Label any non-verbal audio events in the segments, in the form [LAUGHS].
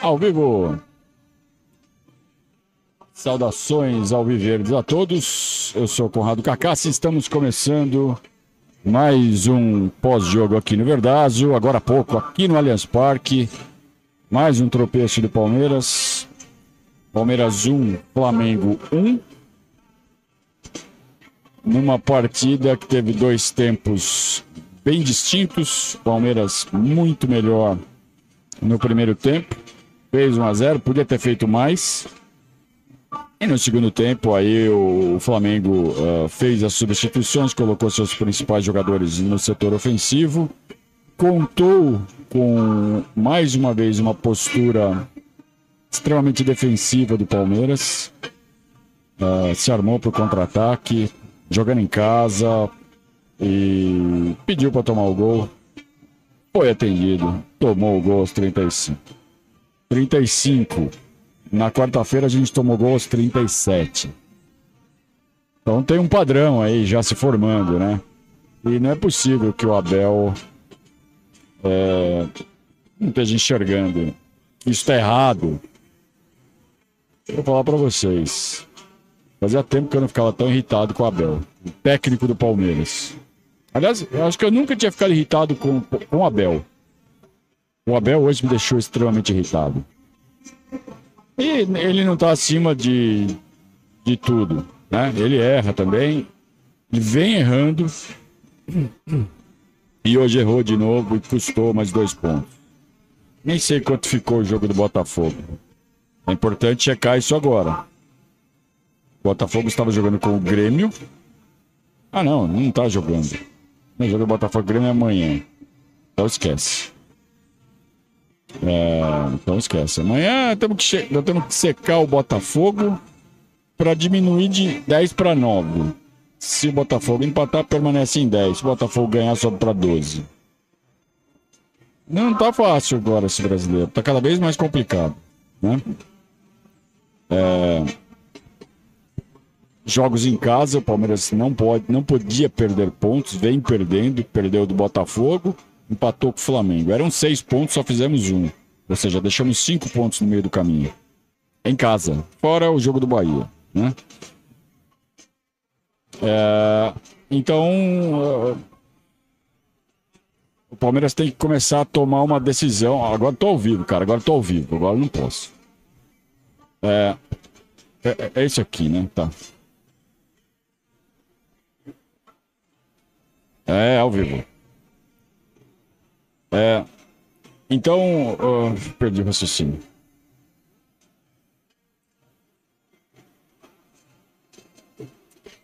Ao vivo. Saudações ao Viverdes a todos. Eu sou Conrado Cacassi. Estamos começando mais um pós-jogo aqui no Verdazo. Agora há pouco, aqui no Allianz Parque. Mais um tropeço do Palmeiras. Palmeiras 1, Flamengo 1. Numa partida que teve dois tempos bem distintos. Palmeiras muito melhor no primeiro tempo. Fez 1 a 0 podia ter feito mais. E no segundo tempo, aí o Flamengo uh, fez as substituições, colocou seus principais jogadores no setor ofensivo, contou com mais uma vez uma postura extremamente defensiva do Palmeiras, uh, se armou para o contra-ataque, jogando em casa e pediu para tomar o gol. Foi atendido, tomou o gol aos 35. 35. Na quarta-feira a gente tomou gol aos 37. Então tem um padrão aí já se formando, né? E não é possível que o Abel é, não esteja enxergando. Isso está errado. Vou falar para vocês. Fazia tempo que eu não ficava tão irritado com o Abel, o técnico do Palmeiras. Aliás, eu acho que eu nunca tinha ficado irritado com, com o Abel. O Abel hoje me deixou extremamente irritado. E ele não está acima de, de tudo, né? Ele erra também, ele vem errando. E hoje errou de novo e custou mais dois pontos. Nem sei quanto ficou o jogo do Botafogo. É importante checar isso agora. O Botafogo estava jogando com o Grêmio. Ah, não, não está jogando. O jogo do Botafogo Grêmio é amanhã. Então esquece. É, então esquece. Amanhã temos que, temos que secar o Botafogo para diminuir de 10 para 9. Se o Botafogo empatar, permanece em 10. Se o Botafogo ganhar, sobe para 12. Não tá fácil agora esse brasileiro. Tá cada vez mais complicado. Né? É... Jogos em casa, o Palmeiras não, pode, não podia perder pontos, vem perdendo, perdeu do Botafogo empatou com o Flamengo. Eram seis pontos, só fizemos um. Ou seja, deixamos cinco pontos no meio do caminho. Em casa. Fora o jogo do Bahia. Né? É, então. O Palmeiras tem que começar a tomar uma decisão. Agora tô ao vivo, cara. Agora tô ao vivo. Agora não posso. É, é, é esse aqui, né? Tá. É, ao vivo. É, então, uh, perdi o raciocínio.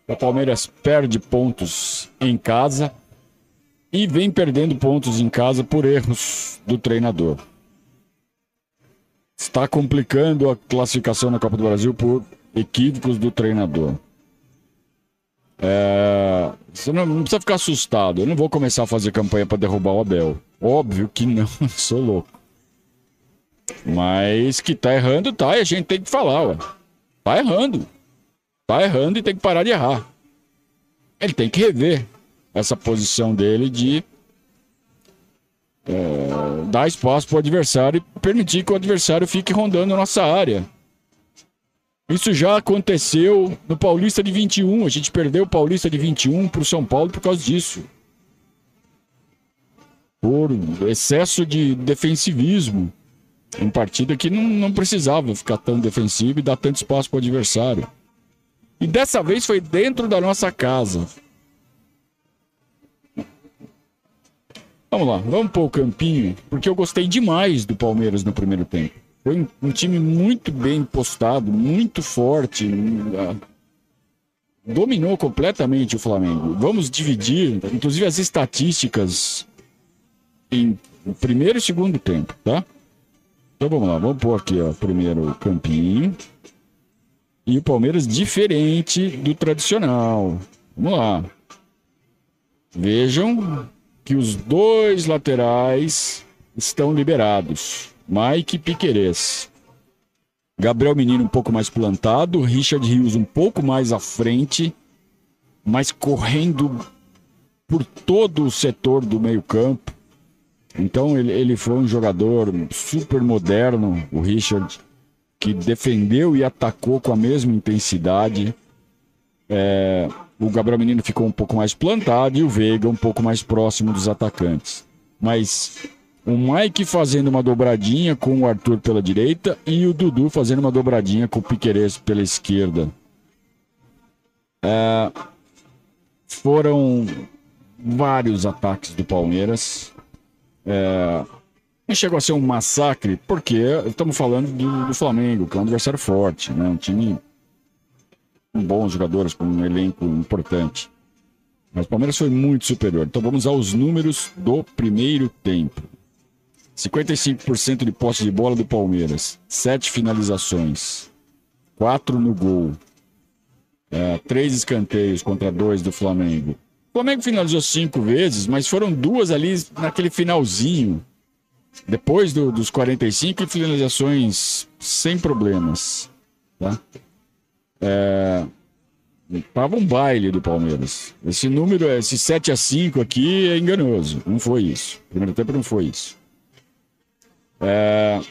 O Palmeiras perde pontos em casa e vem perdendo pontos em casa por erros do treinador. Está complicando a classificação na Copa do Brasil por equívocos do treinador. É, você não, não, precisa ficar assustado. Eu não vou começar a fazer campanha para derrubar o Abel. Óbvio que não, [LAUGHS] sou louco. Mas que tá errando, tá, e a gente tem que falar, ué. Tá errando. Tá errando e tem que parar de errar. Ele tem que rever essa posição dele de é, dar espaço para o adversário e permitir que o adversário fique rondando a nossa área. Isso já aconteceu no Paulista de 21. A gente perdeu o Paulista de 21 para o São Paulo por causa disso. Por excesso de defensivismo. Em partida que não, não precisava ficar tão defensivo e dar tanto espaço para o adversário. E dessa vez foi dentro da nossa casa. Vamos lá, vamos pôr o campinho, porque eu gostei demais do Palmeiras no primeiro tempo. Foi um, time muito bem postado, muito forte. Dominou completamente o Flamengo. Vamos dividir, inclusive, as estatísticas em primeiro e segundo tempo, tá? Então vamos lá, vamos pôr aqui, ó, primeiro campinho. E o Palmeiras diferente do tradicional. Vamos lá. Vejam que os dois laterais estão liberados. Mike Piquerez. Gabriel Menino um pouco mais plantado, Richard Rios um pouco mais à frente, mas correndo por todo o setor do meio-campo. Então ele, ele foi um jogador super moderno, o Richard, que defendeu e atacou com a mesma intensidade. É, o Gabriel Menino ficou um pouco mais plantado e o Veiga um pouco mais próximo dos atacantes. Mas o Mike fazendo uma dobradinha com o Arthur pela direita e o Dudu fazendo uma dobradinha com o Piqueires pela esquerda. É, foram vários ataques do Palmeiras. É, chegou a ser um massacre, porque estamos falando do, do, Flamengo, que é um adversário forte, né? um time com bons jogadores, com um elenco importante. Mas o Palmeiras foi muito superior. Então vamos aos números do primeiro tempo. 55% de posse de bola do Palmeiras, 7 finalizações, 4 no gol, é, 3 escanteios contra 2 do Flamengo. O Flamengo finalizou 5 vezes, mas foram duas ali naquele finalzinho. Depois do, dos 45 finalizações sem problemas. Tá? É, tava um baile do Palmeiras. Esse número, esse 7 a 5 aqui é enganoso. Não foi isso. primeiro tempo não foi isso. É,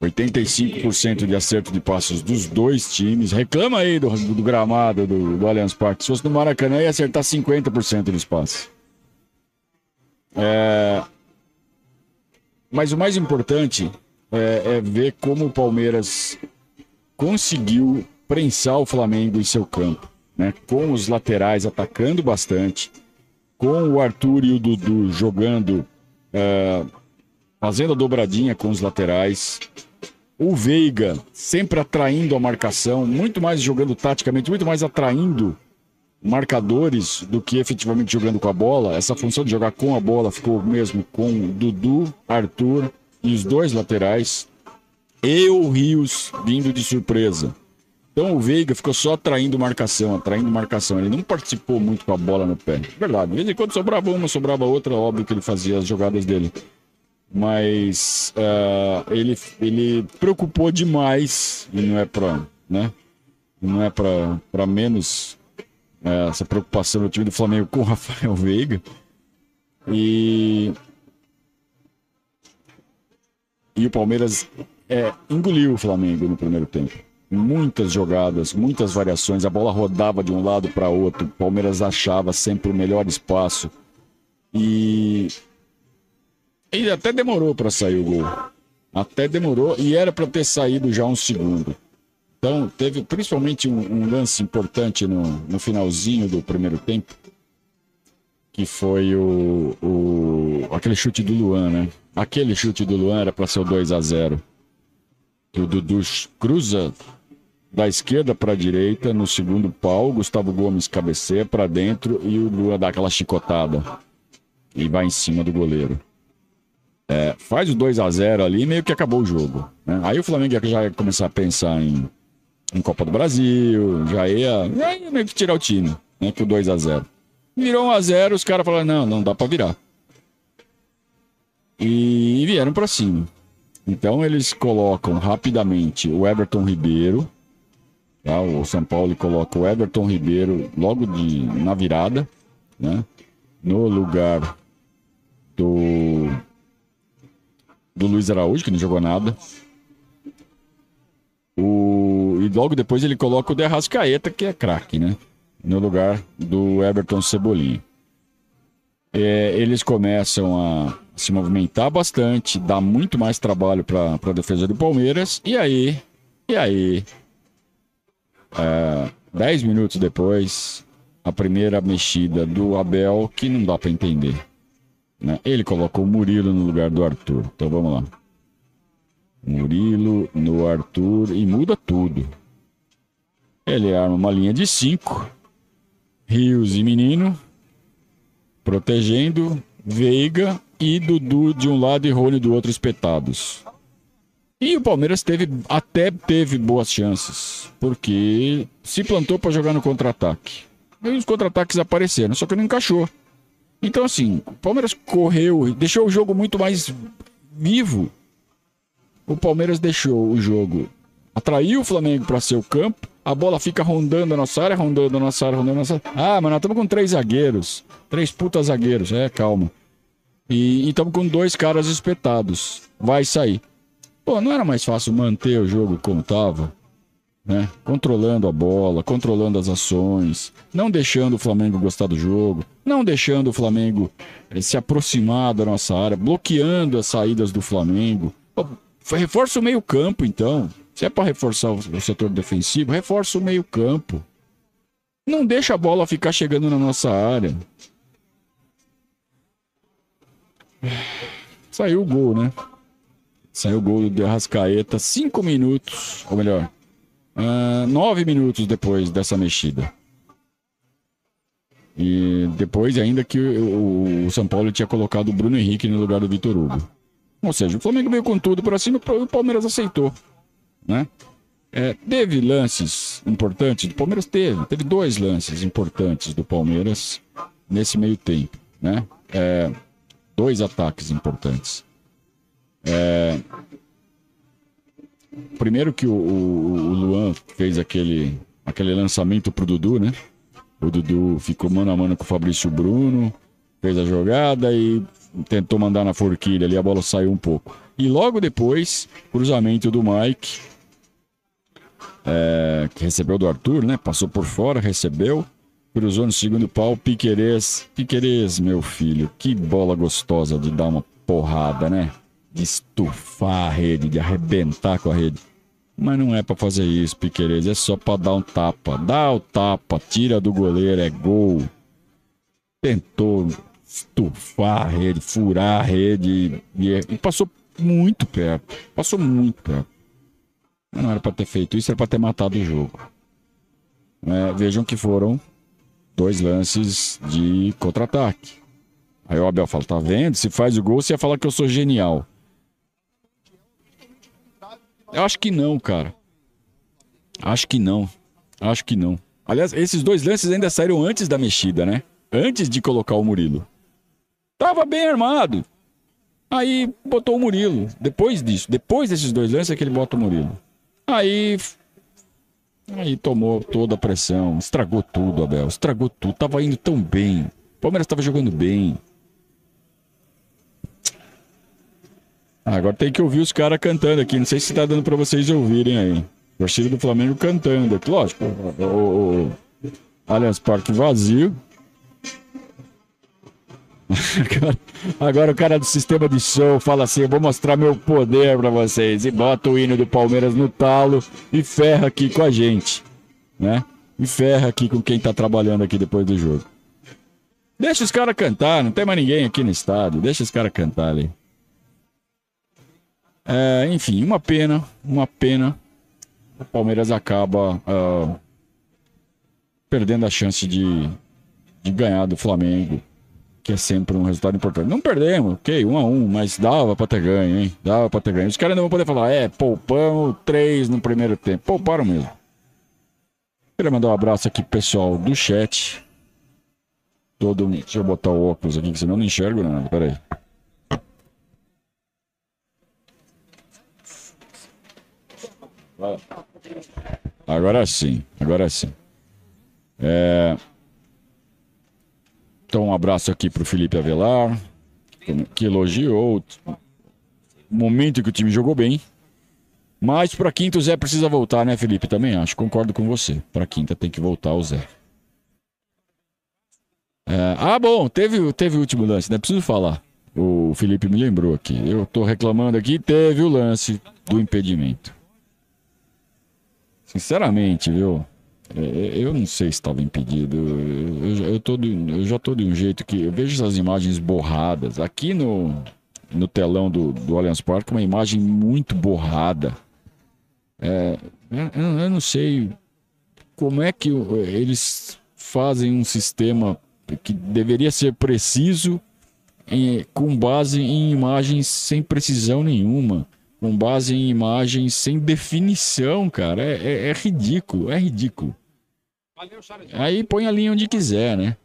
85% de acerto de passos dos dois times. Reclama aí do, do gramado do, do Allianz Parque. Se fosse no Maracanã, ia acertar 50% dos passos. É... Mas o mais importante é, é, ver como o Palmeiras conseguiu prensar o Flamengo em seu campo. Né? Com os laterais atacando bastante, com o Arthur e o Dudu jogando. É fazendo a dobradinha com os laterais. O Veiga sempre atraindo a marcação, muito mais jogando taticamente, muito mais atraindo marcadores do que efetivamente jogando com a bola. Essa função de jogar com a bola ficou mesmo com Dudu, Arthur e os dois laterais. E o Rios vindo de surpresa. Então o Veiga ficou só atraindo marcação, atraindo marcação. Ele não participou muito com a bola no pé. Verdade, de vez em quando sobrava uma, sobrava outra, óbvio que ele fazia as jogadas dele mas uh, ele, ele preocupou demais e não é para né? Não é para menos uh, essa preocupação do time do Flamengo com o Rafael [LAUGHS] Veiga. E e o Palmeiras é, engoliu o Flamengo no primeiro tempo. Muitas jogadas muitas variações a bola rodava de um lado para outro o Palmeiras achava sempre o melhor espaço. E e até demorou para sair o gol. Até demorou e era para ter saído já um segundo. Então, teve principalmente um, um lance importante no, no, finalzinho do primeiro tempo, que foi o, o, aquele chute do Luan, né? Aquele chute do Luan era para ser o 2 a 0 O Dudu cruza da esquerda para a direita no segundo pau, Gustavo Gomes cabeceia para dentro e o Luan dá aquela chicotada e vai em cima do goleiro. É, faz o 2 a 0 ali meio que acabou o jogo. Né? Aí o Flamengo já ia começar a pensar em, em Copa do Brasil, já ia, já ia meio que tirar o time né, com o 2 a 0 Virou 1 a 0 os caras falaram: não, não dá para virar. E vieram para cima. Então eles colocam rapidamente o Everton Ribeiro. Tá? O São Paulo coloca o Everton Ribeiro logo de, na virada, né? no lugar do do Luiz Araújo, que não jogou nada. O... E logo depois ele coloca o De Arrascaeta, que é craque, né? No lugar do Everton Cebolinha. É, eles começam a se movimentar bastante, dá muito mais trabalho para a defesa do Palmeiras. E aí, e aí, é, dez minutos depois, a primeira mexida do Abel, que não dá para entender. Né? Ele colocou o Murilo no lugar do Arthur. Então vamos lá. Murilo no Arthur e muda tudo. Ele arma uma linha de cinco. Rios e Menino. Protegendo. Veiga e Dudu de um lado e Rony do outro espetados. E o Palmeiras teve até teve boas chances, porque se plantou para jogar no contra-ataque. E os contra-ataques apareceram, só que não encaixou. Então, assim, o Palmeiras correu, deixou o jogo muito mais vivo. O Palmeiras deixou o jogo, atraiu o Flamengo para seu campo. A bola fica rondando a nossa área, rondando a nossa área, rondando a nossa área. Ah, mas nós estamos com três zagueiros. Três putas zagueiros. É, calma. E estamos com dois caras espetados. Vai sair. Pô, não era mais fácil manter o jogo como estava? Né? Controlando a bola, controlando as ações, não deixando o Flamengo gostar do jogo, não deixando o Flamengo eh, se aproximar da nossa área, bloqueando as saídas do Flamengo. Reforça o meio-campo, então. Se é para reforçar o setor defensivo, reforça o meio-campo. Não deixa a bola ficar chegando na nossa área. Saiu o gol, né? Saiu o gol do Arrascaeta cinco minutos, ou melhor, uh, nove minutos depois dessa mexida. E depois ainda que o, o, São Paulo tinha colocado o Bruno Henrique no lugar do Vitor Hugo. Ou seja, o Flamengo veio com tudo para cima e o Palmeiras aceitou, né? É, teve lances importantes, o Palmeiras teve, teve dois lances importantes do Palmeiras nesse meio tempo, né? É, dois ataques importantes. É, primeiro que o, o, Luan fez aquele, aquele lançamento pro Dudu, né? O Dudu ficou mano a mano com o Fabrício Bruno, fez a jogada e tentou mandar na forquilha ali, a bola saiu um pouco. E logo depois, cruzamento do Mike, é, que recebeu do Arthur, né? Passou por fora, recebeu, cruzou no segundo pau, Piquerez. Piquerez, meu filho, que bola gostosa de dar uma porrada, né? De estufar a rede, de arrebentar com a rede. Mas não é para fazer isso, Piquerez, é só para dar um tapa. Dá o tapa, tira do goleiro, é gol. Tentou estufar a rede, furar a rede e, e passou muito perto. Passou muito perto. Não era para ter feito isso, era para ter matado o jogo. É, vejam que foram dois lances de contra-ataque. Aí o Abel fala: tá vendo? Se faz o gol, você ia falar que eu sou genial. Eu acho que não, cara. Acho que não. Acho que não. Aliás, esses dois lances ainda saíram antes da mexida, né? Antes de colocar o Murilo. Tava bem armado. Aí botou o Murilo. Depois disso, depois desses dois lances é que ele bota o Murilo. Aí. Aí tomou toda a pressão, estragou tudo, Abel. Estragou tudo. Tava indo tão bem. O Palmeiras tava jogando bem. Agora tem que ouvir os caras cantando aqui. Não sei se tá dando para vocês ouvirem aí. Torcida do Flamengo cantando. Lógico, o, o, o Allianz Parque vazio. [LAUGHS] Agora, agora, o cara do sistema de show fala assim: eu vou mostrar meu poder para vocês. E bota o hino do Palmeiras no talo e ferra aqui com a gente. Né? E ferra aqui com quem tá trabalhando aqui depois do jogo. Deixa os caras cantar, não tem mais ninguém aqui no estádio. Deixa os caras cantar ali. É, enfim, uma pena, uma pena. O Palmeiras acaba uh, perdendo a chance de, de ganhar do Flamengo que é sempre um resultado importante. Não perdemos, ok, um a um, mas dava pra ter ganho, hein? Dava pra ter ganho. Os caras ainda vão poder falar, é, poupamos três no primeiro tempo. Pouparam mesmo. Queria mandar um abraço aqui pessoal do chat. Todo Deixa eu botar o óculos aqui, que senão eu não enxergo nada. Pera Agora sim, agora sim. É... Então, um abraço aqui para o Felipe Avelar, que elogiou o momento que o time jogou bem. Mas para quinta o Zé precisa voltar, né, Felipe? Também acho, concordo com você. Para quinta tem que voltar o Zé. É, ah, bom, teve, teve o último lance, né? Preciso falar. O Felipe me lembrou aqui. Eu tô reclamando aqui, teve o lance do impedimento. Sinceramente, viu? É, é, eu não sei se estava impedido. Eu, eu, tô de, eu já estou de um jeito que. Eu vejo essas imagens borradas. Aqui no, no telão do, do Allianz Parque, uma imagem muito borrada. É, eu, eu não sei como é que eles fazem um sistema que deveria ser preciso em, com base em imagens sem precisão nenhuma com base em imagens sem definição, cara. É, é, é ridículo, é ridículo. Aí põe a linha onde quiser, né?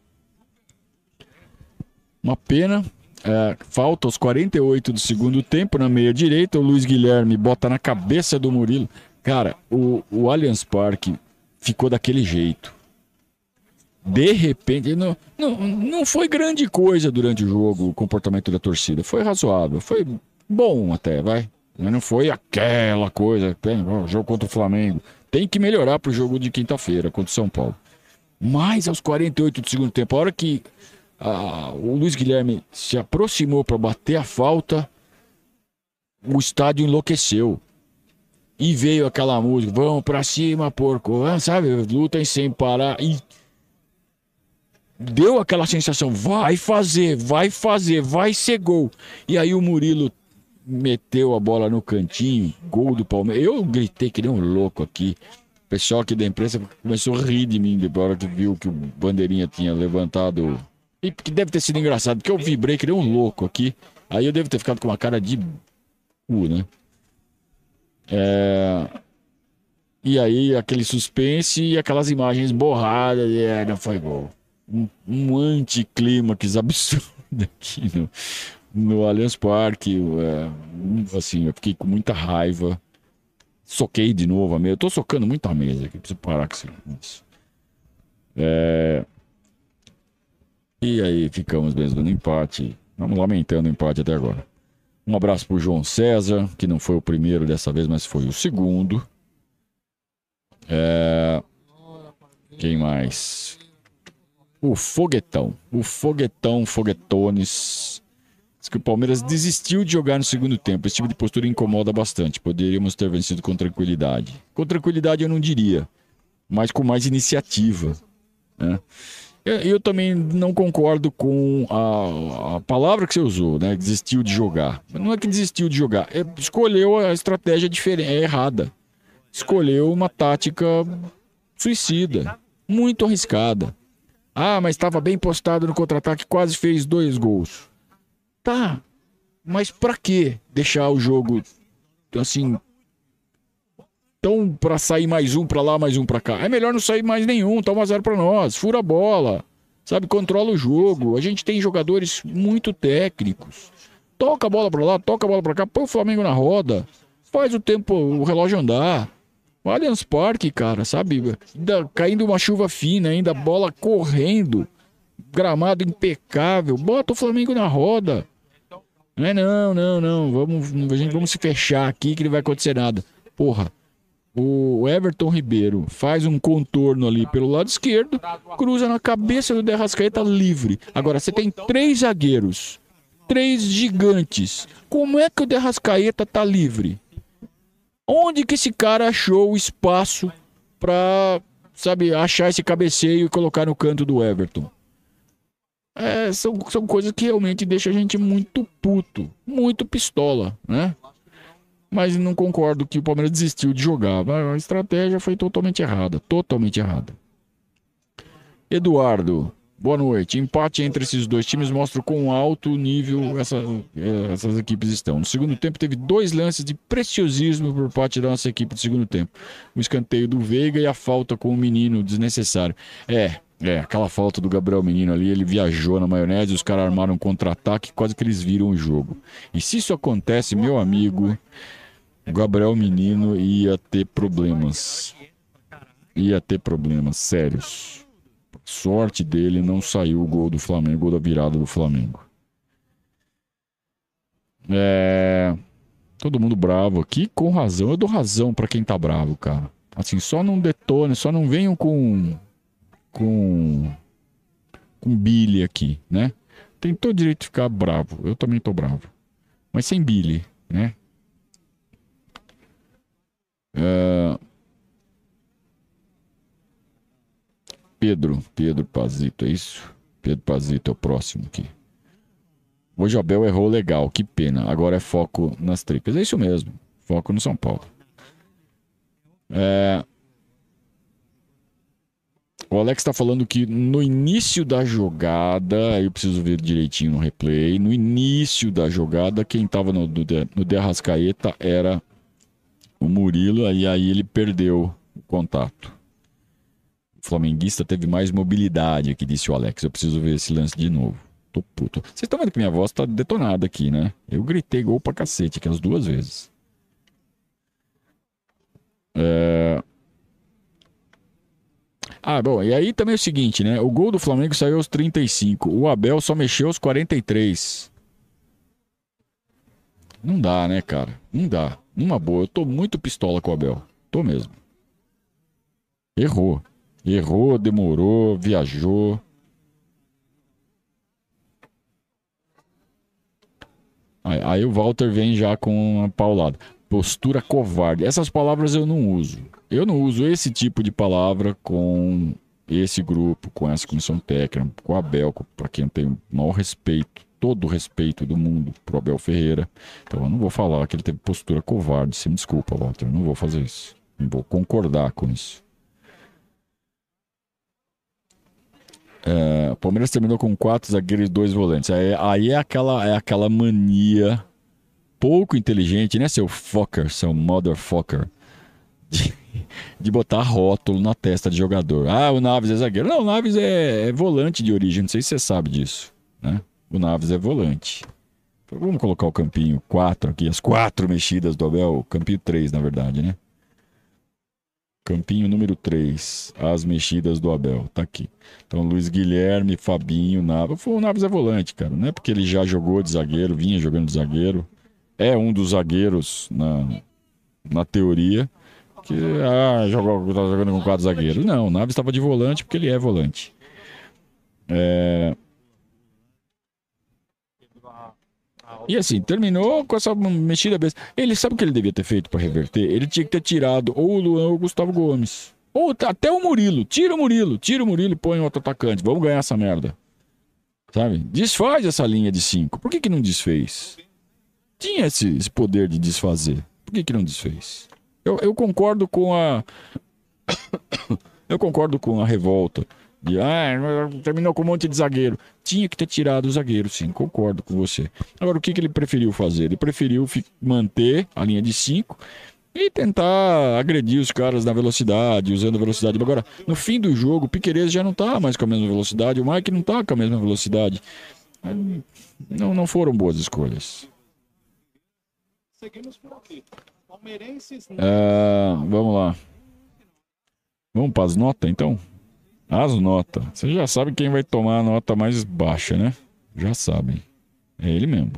Uma pena. É, falta os 48 do segundo tempo na meia direita. O Luiz Guilherme bota na cabeça do Murilo. Cara, o, o Allianz Parque ficou daquele jeito. de repente, não, não, não foi grande coisa durante o jogo o comportamento da torcida. Foi razoável, foi bom até, vai. Mas não foi aquela coisa, tem, jogo contra o Flamengo. Tem que melhorar pro jogo de quinta-feira contra o São Paulo. Mas aos 48 do segundo tempo, a hora que o Luiz Guilherme se aproximou para bater a falta, o estádio enlouqueceu. E veio aquela música, vamos pra cima, porco, ah, sabe? Lutem sem parar. E deu aquela sensação, vai fazer, vai fazer, vai ser gol. E aí o Murilo meteu a bola no cantinho, gol do Palmeiras. Eu gritei que nem um louco aqui. O pessoal aqui da imprensa começou a rir de mim depois hora que viu que o Bandeirinha tinha levantado. E que deve ter sido engraçado, porque eu vibrei que nem um louco aqui. Aí eu devo ter ficado com uma cara de cu, né? É... E aí aquele suspense e aquelas imagens borradas, é, não foi gol. Um, um anticlímax absurdo [LAUGHS] aqui no, no Allianz Parque. É, assim, eu fiquei com muita raiva. Soquei de novo a mesa. Eu tô socando muito a mesa aqui. Preciso parar com isso. É... E aí ficamos mesmo no empate. Vamos lamentando o empate até agora. Um abraço pro João César, que não foi o primeiro dessa vez, mas foi o segundo. É... Quem mais? O Foguetão. O Foguetão, Foguetones. Diz que o Palmeiras desistiu de jogar no segundo tempo. Esse tipo de postura incomoda bastante. Poderíamos ter vencido com tranquilidade. Com tranquilidade eu não diria, mas com mais iniciativa. Né? Eu, eu, também não concordo com a, a, palavra que você usou, né? Desistiu de jogar. Não é que desistiu de jogar, é, escolheu a estratégia diferente, é errada. Escolheu uma tática suicida, muito arriscada. Ah, mas estava bem postado no contra-ataque, quase fez dois gols. Tá, mas para que deixar o jogo assim tão para sair mais um para lá, mais um para cá? É melhor não sair mais nenhum, tá 1 a 0 para nós, fura a bola. Sabe, controla o jogo. A gente tem jogadores muito técnicos. Toca a bola para lá, toca a bola para cá, põe o Flamengo na roda. Faz o tempo, o relógio andar. O Allianz Parque, cara, sabe? Ainda caindo uma chuva fina, ainda bola correndo. Gramado impecável. Bota o Flamengo na roda. Não é não, não, não. Vamos, a gente, vamos se fechar aqui que não vai acontecer nada. Porra. O Everton Ribeiro faz um contorno ali pelo lado esquerdo, cruza na cabeça do Derrascaeta livre. Agora você tem três zagueiros, três gigantes. Como é que o Derrascaeta tá livre? Onde que esse cara achou o espaço para, sabe, achar esse cabeceio e colocar no canto do Everton? É, são, são coisas que realmente deixam a gente muito puto, muito pistola, né? Mas não concordo que o Palmeiras desistiu de jogar. A estratégia foi totalmente errada, totalmente errada. Eduardo, boa noite. Empate entre esses dois times mostra quão alto nível essa, é, essas equipes estão. No segundo tempo teve dois lances de preciosismo por parte da nossa equipe do segundo tempo. O escanteio do Veiga e a falta com o menino desnecessário. É, é, aquela falta do Gabriel Menino ali, ele viajou na maionese, os caras armaram um contra-ataque, quase que eles viram o jogo. E se isso acontece, meu amigo, o Gabriel Menino ia ter problemas. Ia ter problemas sérios. Sorte dele, não saiu o gol do Flamengo, gol da virada do Flamengo. É. Todo mundo bravo aqui, com razão. Eu dou razão para quem tá bravo, cara. Assim, só não detone, só não venham com com com Billy aqui, né? Tem todo direito de ficar bravo. Eu também tô bravo. Mas sem Billy, né? Uh... Pedro, Pedro Pazito, é isso? Pedro Pazito é o próximo aqui. O Jabel errou legal, que pena. Agora é foco nas tripas. É isso mesmo. Foco no São Paulo. É... O Alex está falando que no início da jogada, eu preciso ver direitinho no replay. No início da jogada, quem estava no, no Derrascaeta era o Murilo, e aí ele perdeu o contato. O flamenguista teve mais mobilidade aqui, disse o Alex. Eu preciso ver esse lance de novo. Tô puto. Vocês estão vendo que minha voz tá detonada aqui, né? Eu gritei gol pra cacete aqui as duas vezes. É... Ah, bom, e aí também é o seguinte, né? O gol do Flamengo saiu aos 35. O Abel só mexeu aos 43. Não dá, né, cara? Não dá. Uma boa. Eu tô muito pistola com o Abel. Tô mesmo. Errou. Errou, demorou, viajou. Aí, aí o Walter vem já com uma paulada. Postura covarde. Essas palavras eu não uso. Eu não uso esse tipo de palavra com esse grupo, com essa comissão técnica, com a Abel, para quem tem o maior respeito, todo o respeito do mundo pro Abel Ferreira. Então eu não vou falar que ele teve postura covarde. Se me desculpa, Walter, eu não vou fazer isso. Não vou concordar com isso. É, o Palmeiras terminou com quatro zagueiros e dois volantes. Aí, aí, é, aquela, é aquela mania pouco inteligente, né, seu fucker, seu motherfucker, de, de botar rótulo na testa de jogador. Ah, o Naves é zagueiro. Não, o Naves é, é volante de origem, não sei se você sabe disso, né? O Naves é volante. Vamos colocar o campinho 4 aqui, as quatro mexidas do Abel, campinho 3, na verdade, né? Campinho número 3, as mexidas do Abel, tá aqui. Então, Luiz Guilherme, Fabinho, Naves. O Naves é volante, cara. Não é porque ele já jogou de zagueiro, vinha jogando de zagueiro. É um dos zagueiros na, na teoria. Que ah, jogou, tá jogando com quatro zagueiros. Não, o Naves estava de volante porque ele é volante. É... E assim, terminou com essa mexida besta. Ele sabe o que ele devia ter feito para reverter? Ele tinha que ter tirado ou o Luan ou o Gustavo Gomes. Ou até o Murilo. Tira o Murilo. Tira o Murilo e põe outro atacante. Vamos ganhar essa merda. Sabe? Desfaz essa linha de cinco. Por que, que não desfez? Tinha esse, esse poder de desfazer. Por que, que não desfez? Eu, eu concordo com a. eu concordo com a revolta de, ah, terminou com um monte de zagueiro. Tinha que ter tirado o zagueiro, sim, concordo com você. Agora, o que, que ele preferiu fazer? Ele preferiu manter a linha de 5 e tentar agredir os caras na velocidade, usando a velocidade. Agora, no fim do jogo, o Piqueires já não tá mais com a mesma velocidade, o Mike não tá com a mesma velocidade. Não, não foram boas escolhas. Seguimos por aqui. É, vamos lá. Vamos para as notas, então? As notas. Você já sabe quem vai tomar a nota mais baixa, né? Já sabem. É ele mesmo.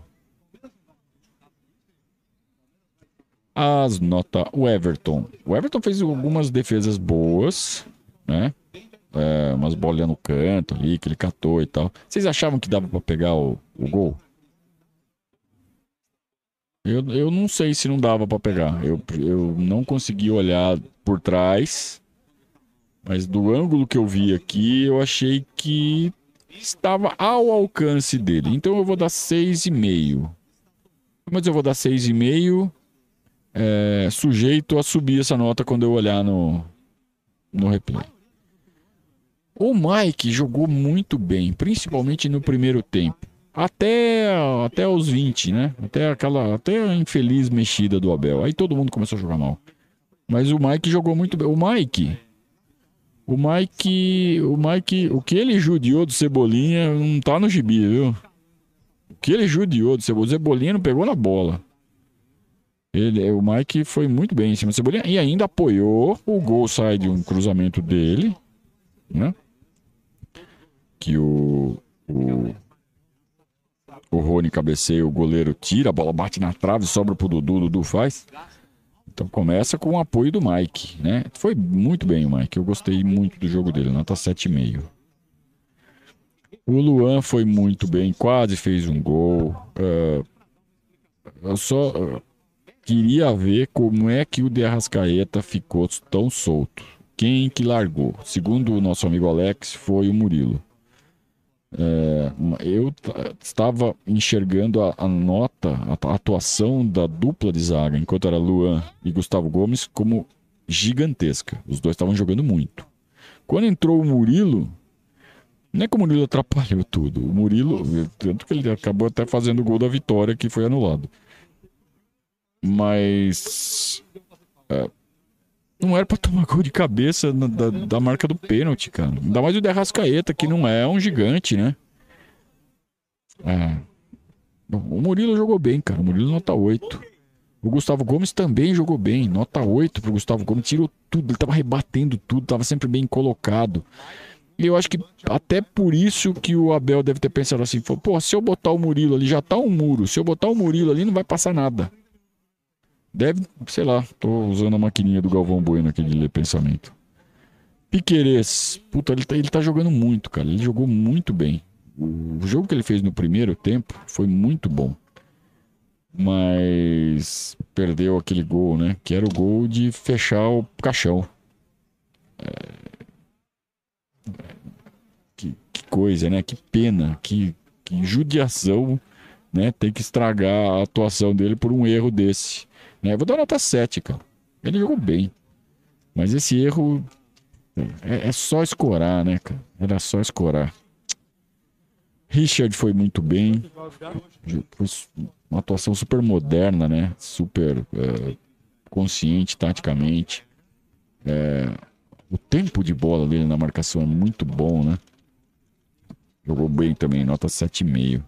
As notas. O Everton. O Everton fez algumas defesas boas, né? É, umas bolinhas no canto ali que ele catou e tal. Vocês achavam que dava para pegar o, o gol? Eu, eu não sei se não dava para pegar. Eu, eu não consegui olhar por trás mas do ângulo que eu vi aqui, eu achei que estava ao alcance dele. Então eu vou dar 6,5. Mas eu vou dar 6,5 é, sujeito a subir essa nota quando eu olhar no, no replay. O Mike jogou muito bem, principalmente no primeiro tempo. Até, até os 20, né? Até aquela até a infeliz mexida do Abel. Aí todo mundo começou a jogar mal. Mas o Mike jogou muito bem. O Mike, o Mike, o Mike, o que ele judiou do Cebolinha não tá no gibi, viu? O que ele judiou do Cebolinha, o Cebolinha não pegou na bola. Ele, o Mike foi muito bem em cima do Cebolinha e ainda apoiou. O gol sai de um cruzamento dele, né? Que o, o, o Rony cabeceia, o goleiro tira, a bola bate na trave, sobra pro Dudu, o Dudu faz. Então começa com o apoio do Mike, né? Foi muito bem o Mike, eu gostei muito do jogo dele, nota 7,5. O Luan foi muito bem, quase fez um gol. Uh, eu só uh, queria ver como é que o de Arrascaeta ficou tão solto. Quem que largou? Segundo o nosso amigo Alex, foi o Murilo. É, eu estava enxergando a, a, nota, a atuação da dupla de zaga, enquanto era Luan e Gustavo Gomes, como gigantesca. Os dois estavam jogando muito. Quando entrou o Murilo, não é que o Murilo atrapalhou tudo. O Murilo, tanto que ele acabou até fazendo o gol da vitória que foi anulado. Mas. É, não era pra tomar gol de cabeça na, da, da marca do pênalti, cara. Ainda mais o Derrascaeta, que não é um gigante, né? É. O Murilo jogou bem, cara. O Murilo nota 8. O Gustavo Gomes também jogou bem, nota 8 pro Gustavo Gomes, tirou tudo, ele tava rebatendo tudo, tava sempre bem colocado. E eu acho que até por isso que o Abel deve ter pensado assim, pô, se eu botar o Murilo ali, já tá um muro, se eu botar o Murilo ali não vai passar nada. Deve, sei lá, tô usando a maquininha do Galvão Bueno aqui de ler pensamento. Piquerez, puta, ele tá, ele tá jogando muito, cara, ele jogou muito bem. O jogo que ele fez no primeiro tempo foi muito bom mas perdeu aquele gol, né? Que era o gol de fechar o caixão. É... Que, que, coisa, né? Que pena, que, que judiação, né? Tem que estragar a atuação dele por um erro desse. Né? Vou dar nota 7, cara. Ele jogou bem. Mas esse erro é, é só escorar, né, cara? Era só escorar. Richard foi muito bem. Foi uma atuação super moderna, né? Super é, consciente taticamente. É, o tempo de bola dele na marcação é muito bom, né? Jogou bem também, nota 7,5.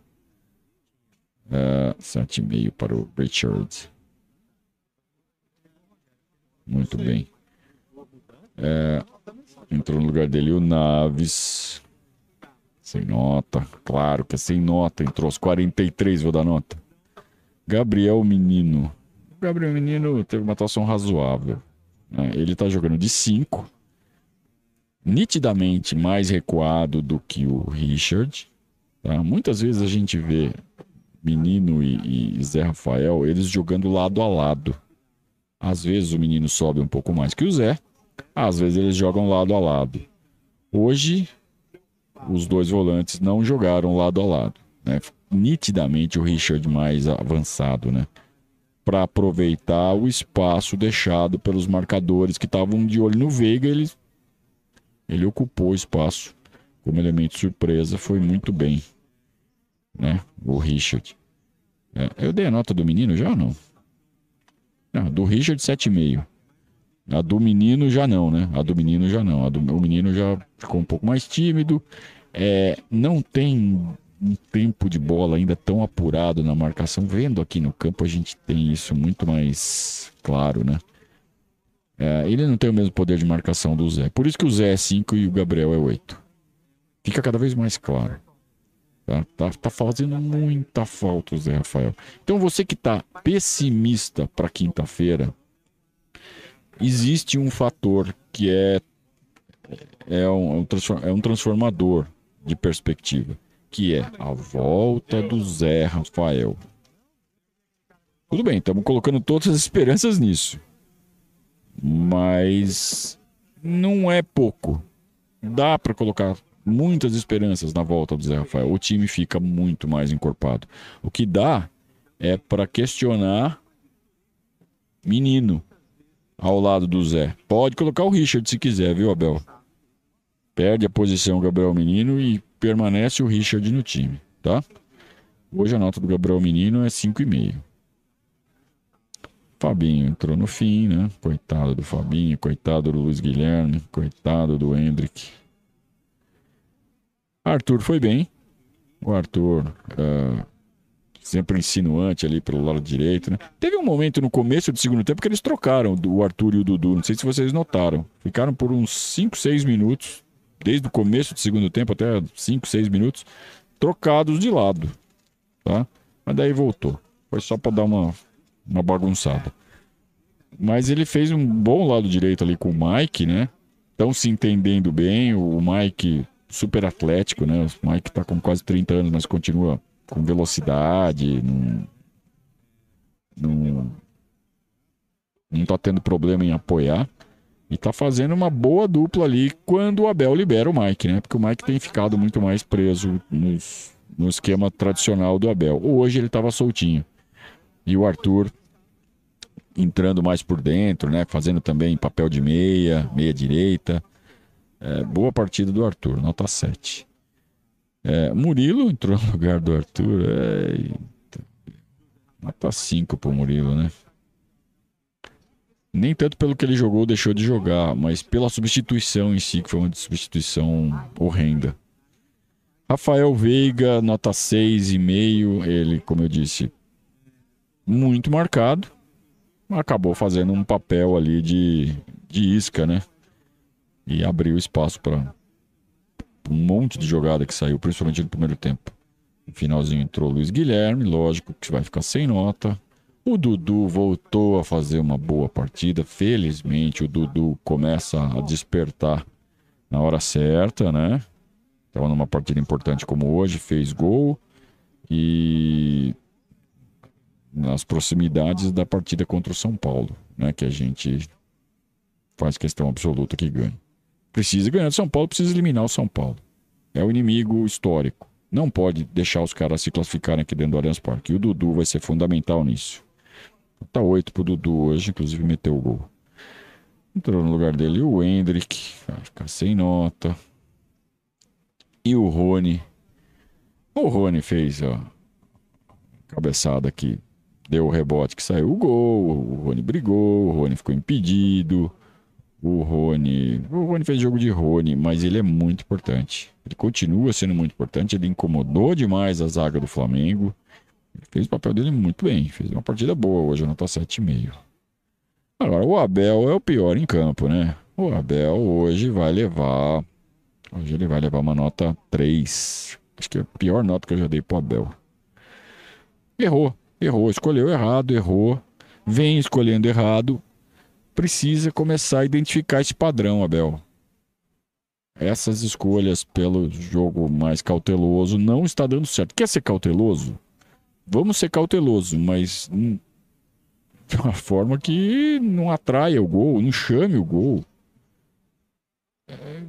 É, 7,5 para o Richard. Muito bem. É, entrou no lugar dele o Naves. Sem nota, claro que é sem nota. Entrou aos 43, vou dar nota. Gabriel Menino. Gabriel Menino teve uma atuação razoável. Né? Ele está jogando de 5, nitidamente mais recuado do que o Richard. Tá? Muitas vezes a gente vê Menino e, e Zé Rafael, eles jogando lado a lado. Às vezes o menino sobe um pouco mais que o Zé, às vezes eles jogam lado a lado. Hoje, os dois volantes não jogaram lado a lado. Né? nitidamente o Richard mais avançado, né? Para aproveitar o espaço deixado pelos marcadores que estavam de olho no Veiga, ele, ele ocupou o espaço como elemento surpresa, foi muito bem, né? O Richard. É, eu dei a nota do menino já ou não? Não, do Richard 7,5. A do menino já não, né? A do menino já não. A do o menino já ficou um pouco mais tímido. É, não tem um tempo de bola ainda tão apurado na marcação. Vendo aqui no campo, a gente tem isso muito mais claro, né? É, ele não tem o mesmo poder de marcação do Zé. Por isso que o Zé é 5 e o Gabriel é 8. Fica cada vez mais claro. Tá, tá, tá fazendo muita falta o Zé Rafael. Então você que tá pessimista para quinta-feira, existe um fator que é, é, um, é um transformador de perspectiva que é a volta do Zé Rafael. Tudo bem, estamos colocando todas as esperanças nisso. Mas não é pouco. Dá para colocar muitas esperanças na volta do Zé Rafael. O time fica muito mais encorpado. O que dá é para questionar menino ao lado do Zé. Pode colocar o Richard se quiser, viu, Abel? Perde a posição Gabriel Menino e permanece o Richard no time, tá? Hoje a nota do Gabriel Menino é 5,5. Fabinho entrou no fim, né? Coitado do Fabinho, coitado do Luiz Guilherme, coitado do Hendrick. Arthur foi bem. O Arthur uh, sempre insinuante ali pelo lado direito, né? Teve um momento no começo do segundo tempo que eles trocaram o Arthur e o Dudu. Não sei se vocês notaram. Ficaram por uns 5, 6 minutos desde o começo do segundo tempo até 5, 6 minutos, trocados de lado. Tá? Mas daí voltou. Foi só para dar uma, uma bagunçada. Mas ele fez um bom lado direito ali com o Mike, né? Estão se entendendo bem. O Mike, super atlético, né? O Mike tá com quase 30 anos, mas continua com velocidade. Não, não, não tá tendo problema em apoiar. E tá fazendo uma boa dupla ali quando o Abel libera o Mike, né? Porque o Mike tem ficado muito mais preso nos, no esquema tradicional do Abel. Hoje ele estava soltinho. E o Arthur entrando mais por dentro, né? Fazendo também papel de meia, meia direita. É, boa partida do Arthur, nota 7. É, Murilo entrou no lugar do Arthur. Eita. Nota 5 pro Murilo, né? Nem tanto pelo que ele jogou ou deixou de jogar, mas pela substituição em si, que foi uma substituição horrenda. Rafael Veiga, nota 6,5. Ele, como eu disse, muito marcado. acabou fazendo um papel ali de, de isca, né? E abriu espaço para um monte de jogada que saiu, principalmente no primeiro tempo. No finalzinho entrou Luiz Guilherme, lógico que vai ficar sem nota. O Dudu voltou a fazer uma boa partida. Felizmente, o Dudu começa a despertar na hora certa, né? Estava numa partida importante como hoje, fez gol e nas proximidades da partida contra o São Paulo, né? Que a gente faz questão absoluta que ganhe. Precisa ganhar São Paulo, precisa eliminar o São Paulo. É o inimigo histórico. Não pode deixar os caras se classificarem aqui dentro do Allianz Parque. E o Dudu vai ser fundamental nisso. Tá 8 pro Dudu hoje, inclusive meteu o gol. Entrou no lugar dele o Hendrick, vai ficar sem nota. E o Rony. O Rony fez a cabeçada aqui. Deu o rebote que saiu o gol. O Rony brigou, o Rony ficou impedido. O Rony. O Rony fez jogo de Rony, mas ele é muito importante. Ele continua sendo muito importante. Ele incomodou demais a zaga do Flamengo. Ele fez o papel dele muito bem. Fez uma partida boa hoje, nota 7,5. Agora, o Abel é o pior em campo, né? O Abel hoje vai levar. Hoje ele vai levar uma nota 3. Acho que é a pior nota que eu já dei pro Abel. Errou, errou, escolheu errado, errou. Vem escolhendo errado. Precisa começar a identificar esse padrão, Abel. Essas escolhas pelo jogo mais cauteloso não está dando certo. Quer ser cauteloso? Vamos ser cauteloso, mas [LAUGHS] de uma forma que não atraia o gol, não chame o gol. É...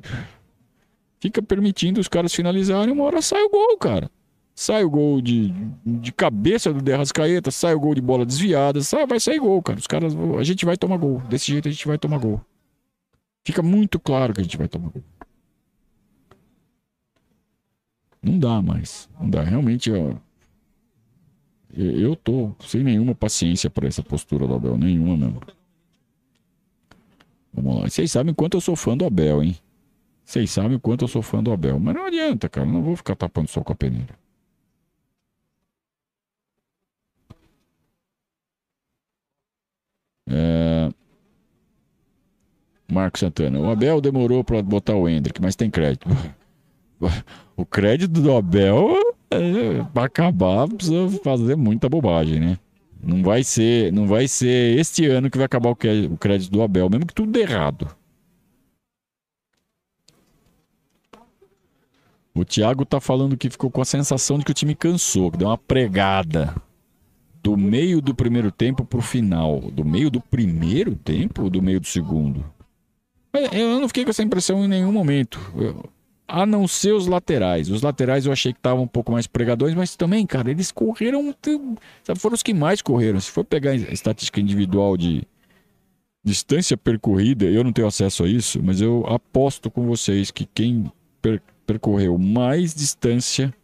Fica permitindo os caras finalizarem, uma hora sai o gol, cara. Sai o gol de, de cabeça do Derrascaeta, sai o gol de bola desviada, sai, vai sair gol, cara. Os caras, a gente vai tomar gol. Desse jeito a gente vai tomar gol. Fica muito claro que a gente vai tomar gol. Não dá mais. Não dá. Realmente, ó, eu tô sem nenhuma paciência para essa postura do Abel, nenhuma mesmo. Vamos lá. Vocês sabem quanto eu sou fã do Abel, hein? Vocês sabem quanto eu sou fã do Abel. Mas não adianta, cara. Não vou ficar tapando sol com a peneira. É... Marcos Santana. O Abel demorou para botar o Hendrick, mas tem crédito. [LAUGHS] O crédito do Abel é, para acabar precisa fazer muita bobagem, né? Não vai ser, não vai ser este ano que vai acabar o crédito do Abel, mesmo que tudo dê errado. O Thiago tá falando que ficou com a sensação de que o time cansou, que deu uma pregada do meio do primeiro tempo pro final. Do meio do primeiro tempo ou do meio do segundo? Eu não fiquei com essa impressão em nenhum momento. Eu, a não ser os laterais. Os laterais eu achei que estavam um pouco mais pregadores, mas também, cara, eles correram. Sabe, foram os que mais correram. Se for pegar a estatística individual de distância percorrida, eu não tenho acesso a isso, mas eu aposto com vocês que quem per percorreu mais distância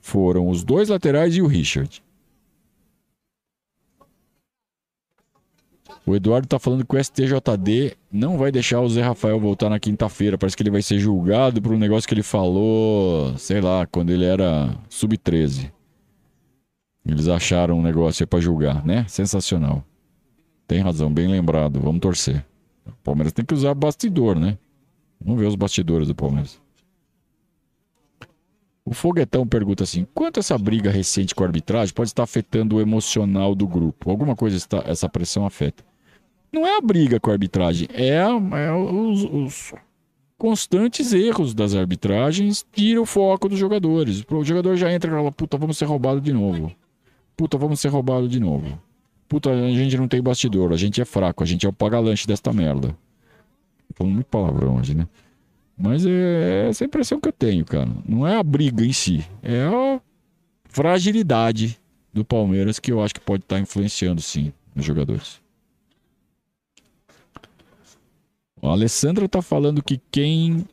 foram os dois laterais e o Richard. O Eduardo tá falando que o STJD não vai deixar o Zé Rafael voltar na quinta-feira. Parece que ele vai ser julgado por um negócio que ele falou, sei lá, quando ele era sub-13. Eles acharam um negócio pra julgar, né? Sensacional. Tem razão, bem lembrado. Vamos torcer. O Palmeiras tem que usar bastidor, né? Vamos ver os bastidores do Palmeiras. O Foguetão pergunta assim: quanto essa briga recente com a arbitragem pode estar afetando o emocional do grupo? Alguma coisa está, essa pressão afeta? Não é a briga com a arbitragem, é, é os, os, constantes erros das arbitragens tira o foco dos jogadores. O jogador já entra e fala, puta, vamos ser roubados de novo. Puta, vamos ser roubados de novo. Puta, a gente não tem bastidor, a gente é fraco, a gente é o pagalante desta merda. Falando muito palavrão hoje, né? Mas é, é essa impressão que eu tenho, cara. Não é a briga em si, é a fragilidade do Palmeiras que eu acho que pode estar influenciando, sim, nos jogadores. A Alessandra tá falando que quem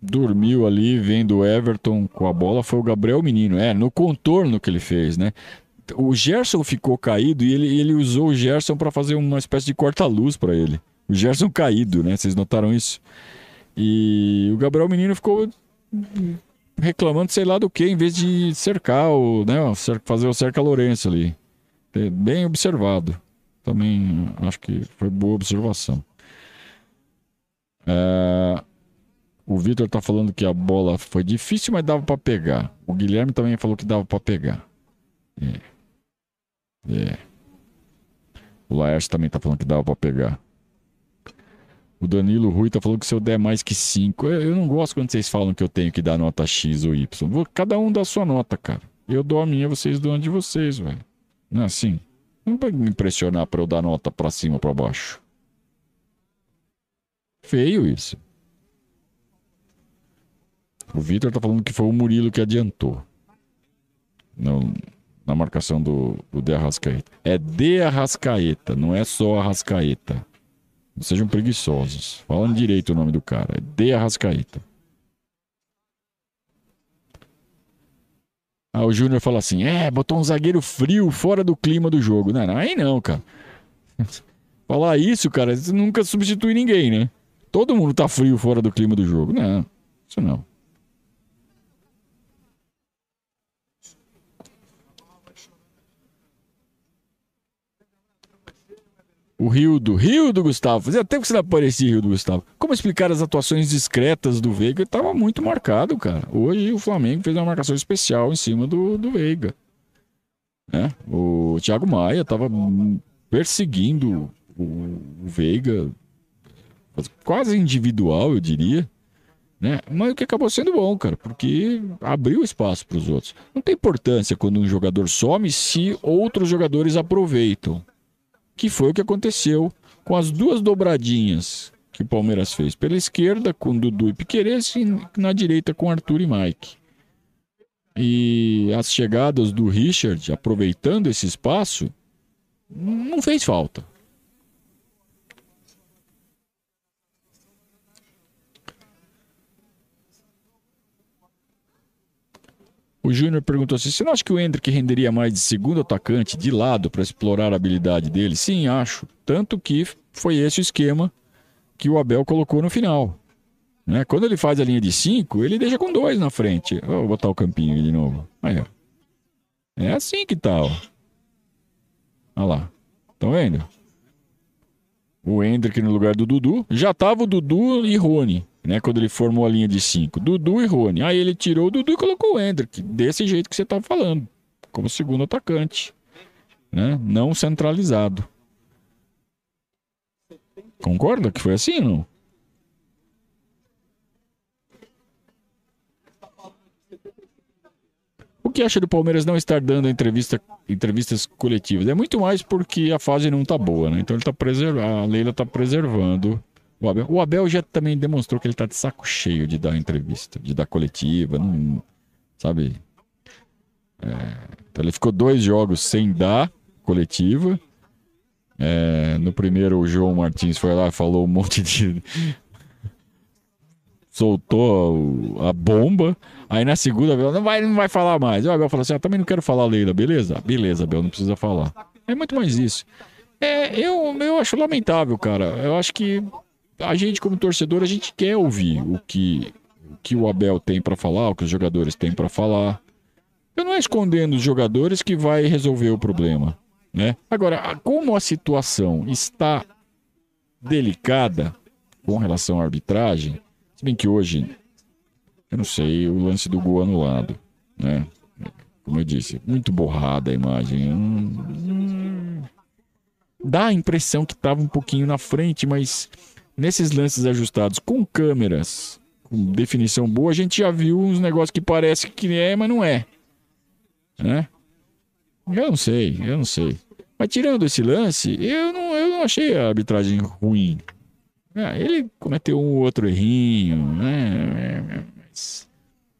dormiu ali vendo o Everton com a bola foi o Gabriel Menino. É, no contorno que ele fez, né? O Gerson ficou caído e ele, ele usou o Gerson para fazer uma espécie de corta-luz para ele. O Gerson caído, né? Vocês notaram isso? E o Gabriel Menino ficou reclamando sei lá do que, em vez de cercar o, né, fazer o cerca Lourenço ali. É bem observado. Também acho que foi boa observação. É, o Vitor tá falando que a bola foi difícil, mas dava para pegar. O Guilherme também falou que dava para pegar. É. É. O Laércio também tá falando que dava para pegar. O Danilo Rui tá falando que se eu der mais que 5. Eu, eu não gosto quando vocês falam que eu tenho que dar nota X ou Y. Cada um dá sua nota, cara. Eu dou a minha, vocês dão a de vocês, velho. Não é assim? Não vai me impressionar pra eu dar nota pra cima ou pra baixo. Feio isso. O Vitor tá falando que foi o Murilo que adiantou. Não, na marcação do, do De Arrascaeta. É De Arrascaeta, não é só Arrascaeta. Não sejam preguiçosos. Falando direito o nome do cara. É De Arrascaeta. Aí o Júnior fala assim: é, botou um zagueiro frio fora do clima do jogo. Não, não aí não, cara. [LAUGHS] Falar isso, cara, nunca substitui ninguém, né? Todo mundo tá frio fora do clima do jogo. Não, isso não. O Rio do Rio do Gustavo. Fazia tempo que você não aparecia, Rio do Gustavo. Como explicar as atuações discretas do Veiga? Ele tava muito marcado, cara. Hoje o Flamengo fez uma marcação especial em cima do, do Veiga. Né? O Thiago Maia tava perseguindo o, o Veiga, quase individual, eu diria. Né? Mas o que acabou sendo bom, cara, porque abriu espaço para os outros. Não tem importância quando um jogador some se outros jogadores aproveitam que foi o que aconteceu com as duas dobradinhas que o Palmeiras fez. Pela esquerda, com Dudu e Piqueires, e na direita, com Arthur e Mike. E as chegadas do Richard, aproveitando esse espaço, não fez falta. O Júnior perguntou assim: você não acha que o Hendrick renderia mais de segundo atacante, de lado, para explorar a habilidade dele? Sim, acho. Tanto que foi esse o esquema que o Abel colocou no final. Né? Quando ele faz a linha de cinco, ele deixa com dois na frente. Vou botar o campinho de novo. Aí, ó. É assim que tá, ó. Olha lá. Estão vendo? O Hendrick no lugar do Dudu. Já tava o Dudu e Rony né? Quando ele formou a linha de cinco. Dudu e Rony. Aí ele tirou o Dudu e colocou o Hendrick. Desse jeito que você estava falando. Como segundo atacante. Né? Não centralizado. Concorda que foi assim, não? O que acha do Palmeiras não estar dando entrevista, entrevistas coletivas? É muito mais porque a fase não tá boa, né? Então ele tá preservando, a Leila tá preservando o Abel, o Abel já também demonstrou que ele tá de saco cheio de dar entrevista, de dar coletiva, não, sabe? É, então ele ficou dois jogos sem dar coletiva. É, no primeiro, o João Martins foi lá e falou um monte de. [LAUGHS] soltou a bomba. Aí na segunda, Abel não vai, não vai falar mais. O Abel falou assim: ah, também não quero falar, Leila, beleza? Beleza, Abel, não precisa falar. É muito mais isso. É, eu, eu acho lamentável, cara. Eu acho que a gente, como torcedor, a gente quer ouvir o que, o, que o Abel tem para falar, o que os jogadores têm para falar. Eu não é escondendo os jogadores que vai resolver o problema. Né? Agora, como a situação está delicada com relação à arbitragem, se bem que hoje, eu não sei, o lance do gol anulado, né? Como eu disse, muito borrada a imagem. Hum, hum, dá a impressão que estava um pouquinho na frente, mas nesses lances ajustados com câmeras, com definição boa, a gente já viu uns negócios que parece que é, mas não é. Né? Eu não sei, eu não sei. Mas tirando esse lance, eu não, eu não achei a arbitragem ruim. É, ele cometeu um outro errinho, né? Mas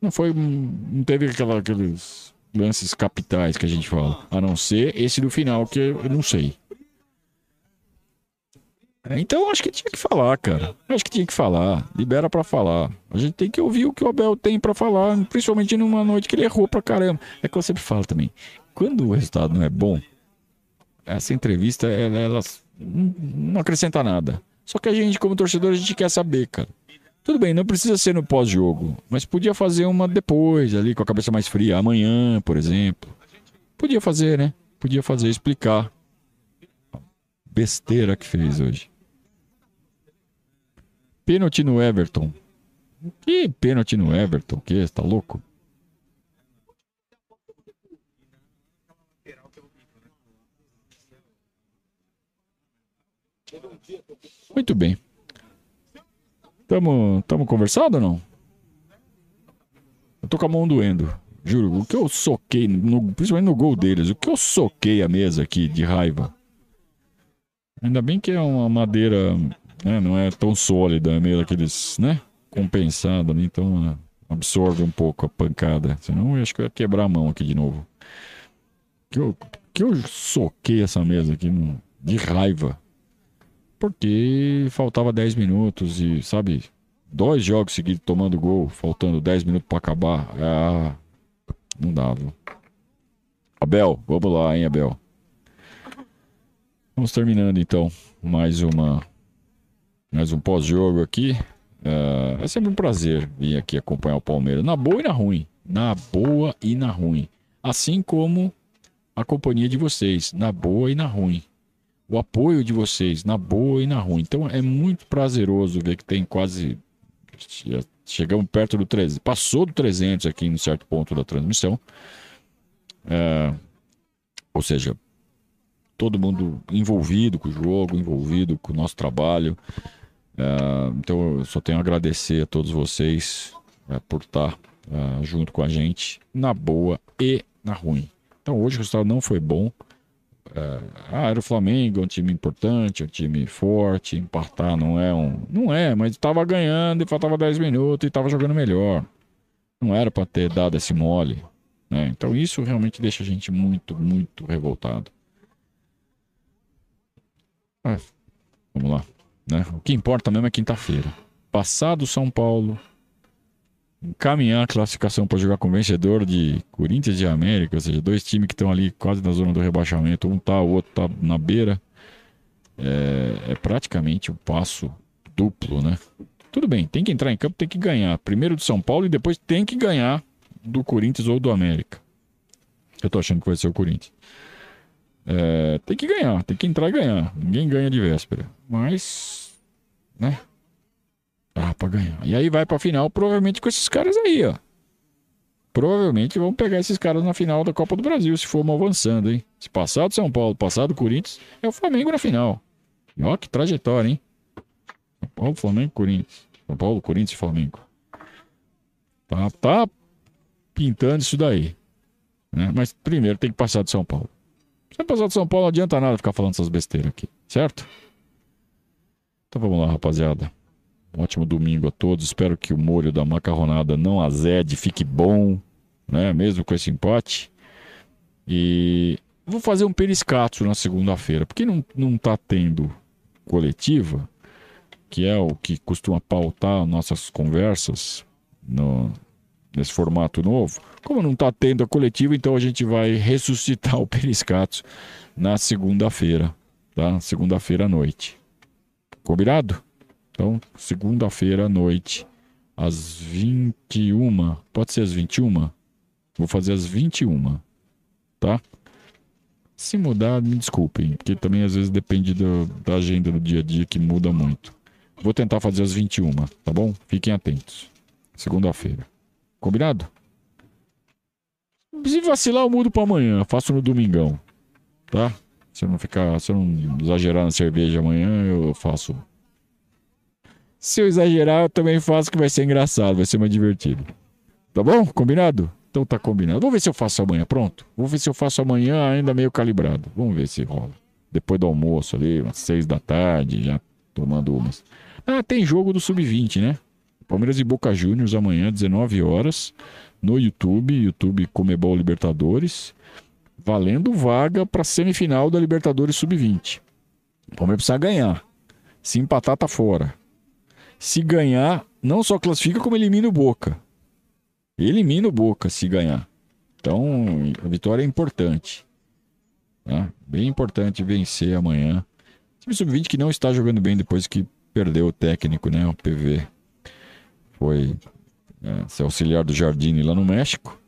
não foi. Não teve aquela, aqueles lances capitais que a gente fala. A não ser esse do final, que eu não sei. Então acho que tinha que falar, cara. Acho que tinha que falar. Libera para falar. A gente tem que ouvir o que o Abel tem para falar, principalmente numa noite que ele errou pra caramba. É que eu sempre falo também. Quando o resultado não é bom, essa entrevista ela, ela não acrescenta nada. Só que a gente, como torcedor, a gente quer saber, cara. Tudo bem, não precisa ser no pós-jogo, mas podia fazer uma depois, ali com a cabeça mais fria, amanhã, por exemplo. Podia fazer, né? Podia fazer, explicar besteira que fez hoje. Pênalti no Everton. Que pênalti no Everton? Que? Você tá louco? Muito bem. Tamo, tamo conversado ou não? Eu tô com a mão doendo. Juro, o que eu soquei, no, principalmente no gol deles, o que eu soquei a mesa aqui de raiva. Ainda bem que é uma madeira, né, não é tão sólida, é meio aqueles, né, compensado ali, então é, absorve um pouco a pancada. Senão eu acho que eu ia quebrar a mão aqui de novo. Que eu, que eu soquei essa mesa aqui no, de raiva. Porque faltava 10 minutos e, sabe, dois jogos seguidos tomando gol, faltando 10 minutos para acabar. Ah, não dava. Abel, vamos lá, hein, Abel. Vamos terminando então mais uma mais um pós-jogo aqui. Uh, é sempre um prazer vir aqui acompanhar o Palmeiras na boa e na ruim, na boa e na ruim, assim como a companhia de vocês na boa e na ruim o apoio de vocês na boa e na ruim. Então é muito prazeroso ver que tem quase. Chegamos perto do 300. Passou do 300 aqui em certo ponto da transmissão. É, ou seja, todo mundo envolvido com o jogo, envolvido com o nosso trabalho. É, então eu só tenho a agradecer a todos vocês é, por estar é, junto com a gente na boa e na ruim. Então hoje o resultado não foi bom. É, ah, era o Flamengo, um time importante, um time forte, empatar não é um. Não é, mas estava ganhando e faltava 10 minutos e estava jogando melhor. Não era para ter dado esse mole. Né? Então isso realmente deixa a gente muito, muito revoltado. Ah, vamos lá. Né? O que importa mesmo é quinta-feira. Passado São Paulo, encaminhar a classificação para jogar com o vencedor de Corinthians e América, ou seja, dois times que estão ali quase na zona do rebaixamento, um tá, o outro tá na beira, é, é praticamente um passo duplo, né? Tudo bem, tem que entrar em campo, tem que ganhar. Primeiro do São Paulo e depois tem que ganhar do Corinthians ou do América. Eu tô achando que vai ser o Corinthians. É, tem que ganhar, tem que entrar e ganhar. Ninguém ganha de véspera. Mas, né? Dá pra ganhar. E aí vai pra final, provavelmente com esses caras aí, ó. Provavelmente vão pegar esses caras na final da Copa do Brasil, se formos avançando, hein? Se passar do São Paulo, passar do Corinthians, é o Flamengo na final. E ó, que trajetória, hein? São Paulo, Flamengo, Corinthians. São Paulo, Corinthians e Flamengo. Tá, tá pintando isso daí. Né? Mas primeiro tem que passar do São Paulo. Se não passar do São Paulo, não adianta nada ficar falando essas besteiras aqui, certo? Então vamos lá, rapaziada. Um ótimo domingo a todos. Espero que o molho da macarronada não azede, fique bom, né? Mesmo com esse empate. E vou fazer um periscato na segunda-feira, porque não, não tá tendo coletiva, que é o que costuma pautar nossas conversas no, nesse formato novo. Como não tá tendo a coletiva, então a gente vai ressuscitar [LAUGHS] o periscato na segunda-feira, tá? Segunda-feira à noite. Combinado? Então, segunda-feira à noite, às 21. Pode ser às 21? Vou fazer às 21. Tá? Se mudar, me desculpem, porque também às vezes depende do, da agenda do dia a dia que muda muito. Vou tentar fazer às 21, tá bom? Fiquem atentos. Segunda-feira. Combinado? Se vacilar, eu mudo para amanhã. Faço no domingão. Tá? Se eu não ficar, se eu não exagerar na cerveja amanhã, eu faço se eu exagerar, eu também faço que vai ser engraçado, vai ser mais divertido. Tá bom? Combinado? Então tá combinado. Vamos ver se eu faço amanhã, pronto? Vou ver se eu faço amanhã ainda meio calibrado. Vamos ver se rola. Depois do almoço ali, umas seis da tarde, já tomando umas. Ah, tem jogo do Sub-20, né? Palmeiras e Boca Juniors amanhã, 19 horas, no YouTube, YouTube Comebol Libertadores, valendo vaga para semifinal da Libertadores Sub-20. O Palmeiras precisa ganhar. Se empatar, tá fora. Se ganhar, não só classifica, como elimina o Boca. Elimina o Boca se ganhar. Então, a vitória é importante. Tá? Bem importante vencer amanhã. O time sub-20 que não está jogando bem depois que perdeu o técnico, né? O PV. Foi é, ser auxiliar do Jardine lá no México.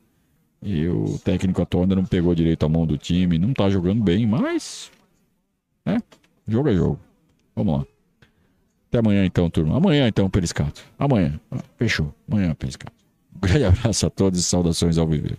E o técnico atual ainda não pegou direito a mão do time. Não está jogando bem, mas. Né? Jogo é jogo. Vamos lá. Até amanhã então, turma. Amanhã então, Periscato. Amanhã. Ah, fechou. Amanhã, Periscato. Um grande [LAUGHS] abraço a todos e saudações ao viver.